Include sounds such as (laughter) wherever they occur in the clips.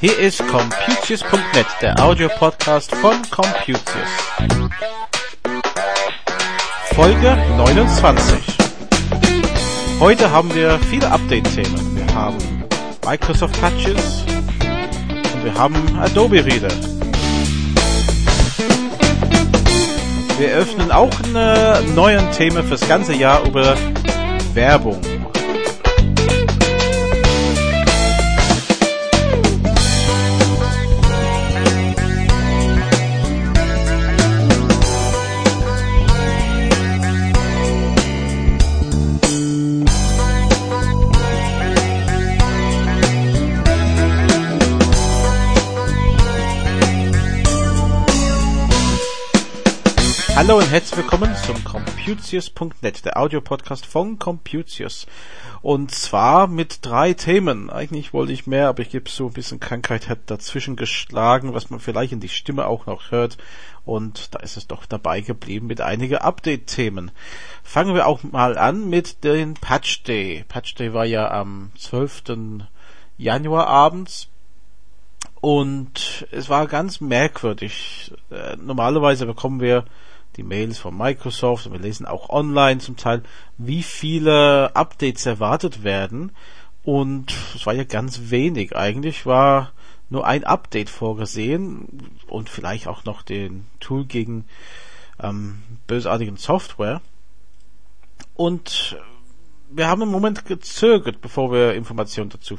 Hier ist Computius.net, der Audio-Podcast von Computius. Folge 29. Heute haben wir viele Update-Themen. Wir haben Microsoft Patches und wir haben Adobe Reader. Wir öffnen auch eine neuen Thema fürs ganze Jahr über Werbung. Hallo und herzlich willkommen zum Computius.net, der Audiopodcast von Computius. Und zwar mit drei Themen. Eigentlich wollte ich mehr, aber ich gebe so ein bisschen Krankheit hat dazwischen geschlagen, was man vielleicht in die Stimme auch noch hört. Und da ist es doch dabei geblieben mit einigen Update-Themen. Fangen wir auch mal an mit den Patch Day. Patch Day war ja am 12. Januar abends und es war ganz merkwürdig. Äh, normalerweise bekommen wir die Mails von Microsoft und wir lesen auch online zum Teil, wie viele Updates erwartet werden. Und es war ja ganz wenig. Eigentlich war nur ein Update vorgesehen und vielleicht auch noch den Tool gegen ähm, bösartigen Software. Und wir haben im Moment gezögert, bevor wir Informationen dazu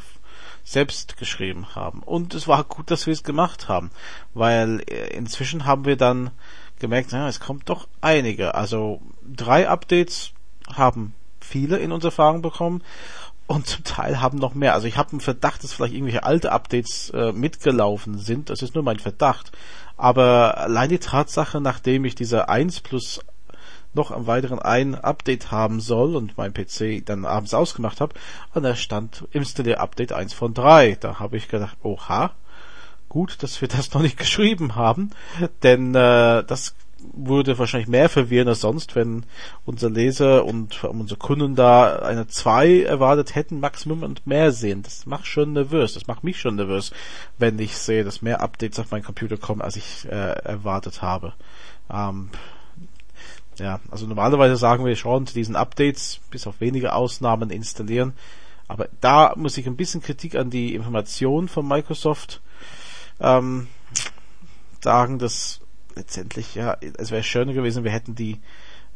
selbst geschrieben haben. Und es war gut, dass wir es gemacht haben, weil äh, inzwischen haben wir dann gemerkt, ja, es kommt doch einige. Also drei Updates haben viele in unsere Erfahrung bekommen und zum Teil haben noch mehr. Also ich habe einen Verdacht, dass vielleicht irgendwelche alte Updates äh, mitgelaufen sind. Das ist nur mein Verdacht. Aber allein die Tatsache, nachdem ich diese 1 plus noch am weiteren ein Update haben soll und mein PC dann abends ausgemacht habe, und da stand Installier Update 1 von 3. Da habe ich gedacht, oha, gut, dass wir das noch nicht (laughs) geschrieben haben, denn äh, das würde wahrscheinlich mehr verwirren als sonst, wenn unser Leser und unsere Kunden da eine 2 erwartet hätten, Maximum und mehr sehen. Das macht schon nervös. Das macht mich schon nervös, wenn ich sehe, dass mehr Updates auf meinen Computer kommen, als ich äh, erwartet habe. Ähm, ja, also normalerweise sagen wir schon, diesen Updates bis auf wenige Ausnahmen installieren. Aber da muss ich ein bisschen Kritik an die Information von Microsoft ähm, sagen, dass letztendlich, ja, es wäre schöner gewesen, wir hätten die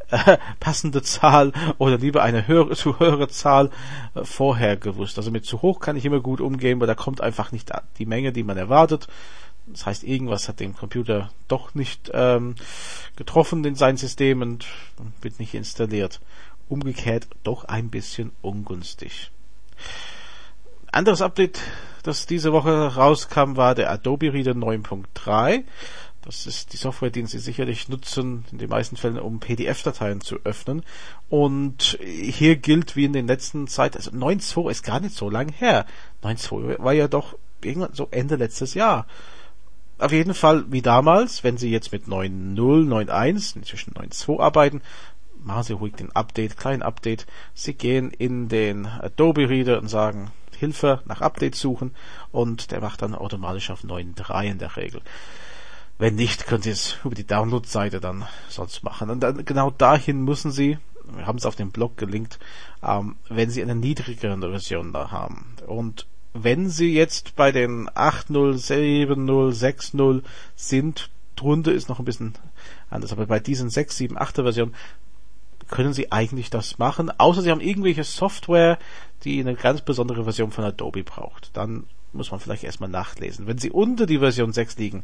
äh, passende Zahl oder lieber eine höhere, zu höhere Zahl äh, vorher gewusst. Also mit zu hoch kann ich immer gut umgehen, weil da kommt einfach nicht die Menge, die man erwartet. Das heißt, irgendwas hat den Computer doch nicht ähm, getroffen in sein System und wird nicht installiert. Umgekehrt doch ein bisschen ungünstig. Anderes Update, das diese Woche rauskam, war der Adobe Reader 9.3. Das ist die Software, die Sie sicherlich nutzen, in den meisten Fällen, um PDF-Dateien zu öffnen. Und hier gilt wie in den letzten Zeit, also 9.2 ist gar nicht so lang her. 9.2 war ja doch irgendwann so Ende letztes Jahr. Auf jeden Fall wie damals, wenn Sie jetzt mit 9.0, 9.1, inzwischen 9.2 arbeiten, machen Sie ruhig den Update, kleinen Update. Sie gehen in den Adobe Reader und sagen, Hilfe nach Update suchen und der macht dann automatisch auf 9.3 in der Regel. Wenn nicht, können Sie es über die Download-Seite dann sonst machen. Und dann genau dahin müssen Sie, wir haben es auf dem Blog gelinkt, ähm, wenn Sie eine niedrigere Version da haben. Und wenn Sie jetzt bei den 8.0, 7.0, 6.0 sind, drunter ist noch ein bisschen anders, aber bei diesen 6, 7, 8er Versionen können Sie eigentlich das machen, außer Sie haben irgendwelche Software, die eine ganz besondere Version von Adobe braucht. Dann muss man vielleicht erstmal nachlesen. Wenn Sie unter die Version 6 liegen,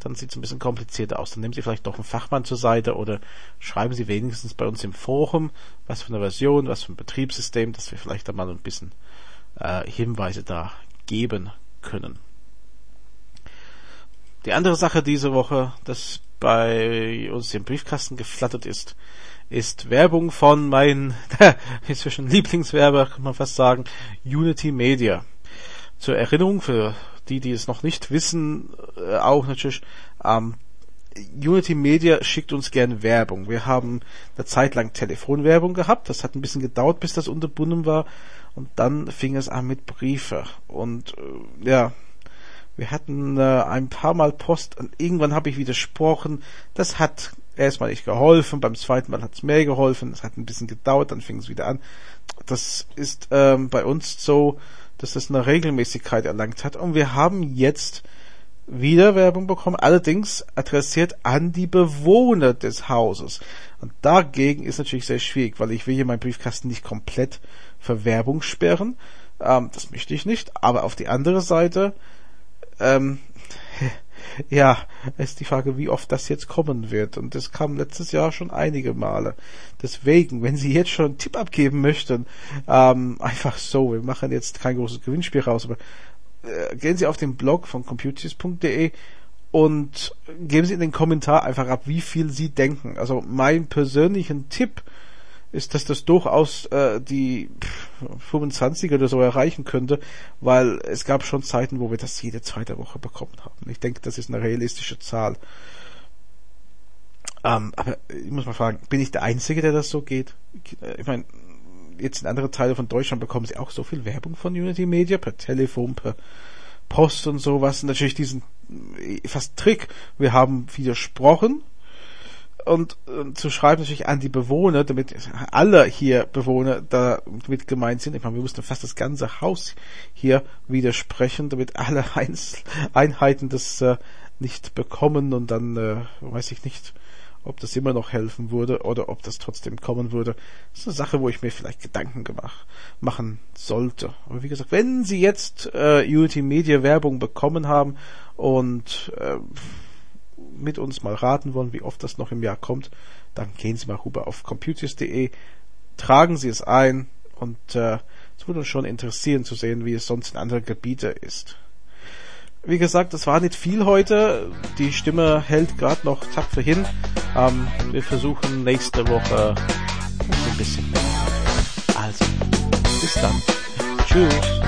dann sieht es ein bisschen komplizierter aus. Dann nehmen Sie vielleicht doch einen Fachmann zur Seite oder schreiben Sie wenigstens bei uns im Forum, was für eine Version, was für ein Betriebssystem, dass wir vielleicht da mal ein bisschen äh, Hinweise da geben können. Die andere Sache diese Woche, das bei uns im Briefkasten geflattert ist, ist Werbung von meinen (laughs) inzwischen Lieblingswerber, kann man fast sagen, Unity Media. Zur Erinnerung für die, die es noch nicht wissen, äh, auch natürlich, ähm, Unity Media schickt uns gern Werbung. Wir haben eine Zeit lang Telefonwerbung gehabt. Das hat ein bisschen gedauert, bis das unterbunden war. Und dann fing es an mit Briefe. Und äh, ja, wir hatten äh, ein paar Mal Post und irgendwann habe ich widersprochen. Das hat erstmal nicht geholfen, beim zweiten Mal hat es mehr geholfen, es hat ein bisschen gedauert, dann fing es wieder an. Das ist ähm, bei uns so, dass das eine Regelmäßigkeit erlangt hat und wir haben jetzt wieder Werbung bekommen, allerdings adressiert an die Bewohner des Hauses. Und dagegen ist natürlich sehr schwierig, weil ich will hier meinen Briefkasten nicht komplett für Werbung sperren. Ähm, das möchte ich nicht. Aber auf die andere Seite ähm, (laughs) ja, ist die Frage, wie oft das jetzt kommen wird. Und das kam letztes Jahr schon einige Male. Deswegen, wenn Sie jetzt schon einen Tipp abgeben möchten, ähm, einfach so, wir machen jetzt kein großes Gewinnspiel raus, aber äh, gehen Sie auf den Blog von computers.de und geben Sie in den Kommentar einfach ab, wie viel Sie denken. Also mein persönlichen Tipp ist, dass das durchaus äh, die 25 oder so erreichen könnte, weil es gab schon Zeiten, wo wir das jede zweite Woche bekommen haben. Ich denke, das ist eine realistische Zahl. Ähm, aber ich muss mal fragen, bin ich der Einzige, der das so geht? Ich meine, jetzt in anderen Teilen von Deutschland bekommen sie auch so viel Werbung von Unity Media per Telefon, per Post und sowas. natürlich diesen äh, fast Trick. Wir haben widersprochen und, und zu schreiben natürlich an die Bewohner, damit alle hier Bewohner damit gemeint sind. Ich meine, wir mussten fast das ganze Haus hier widersprechen, damit alle (laughs) Einzel Einheiten das äh, nicht bekommen und dann äh, weiß ich nicht, ob das immer noch helfen würde oder ob das trotzdem kommen würde. Das ist eine Sache, wo ich mir vielleicht Gedanken gemacht machen sollte. Aber wie gesagt, wenn Sie jetzt äh, Unity Media Werbung bekommen haben und äh, mit uns mal raten wollen, wie oft das noch im Jahr kommt, dann gehen Sie mal rüber auf computers.de, tragen Sie es ein und äh, es würde uns schon interessieren zu sehen, wie es sonst in anderen Gebieten ist. Wie gesagt, es war nicht viel heute. Die Stimme hält gerade noch tapfer hin. Ähm, wir versuchen nächste Woche ein bisschen mehr. Also, bis dann. Tschüss.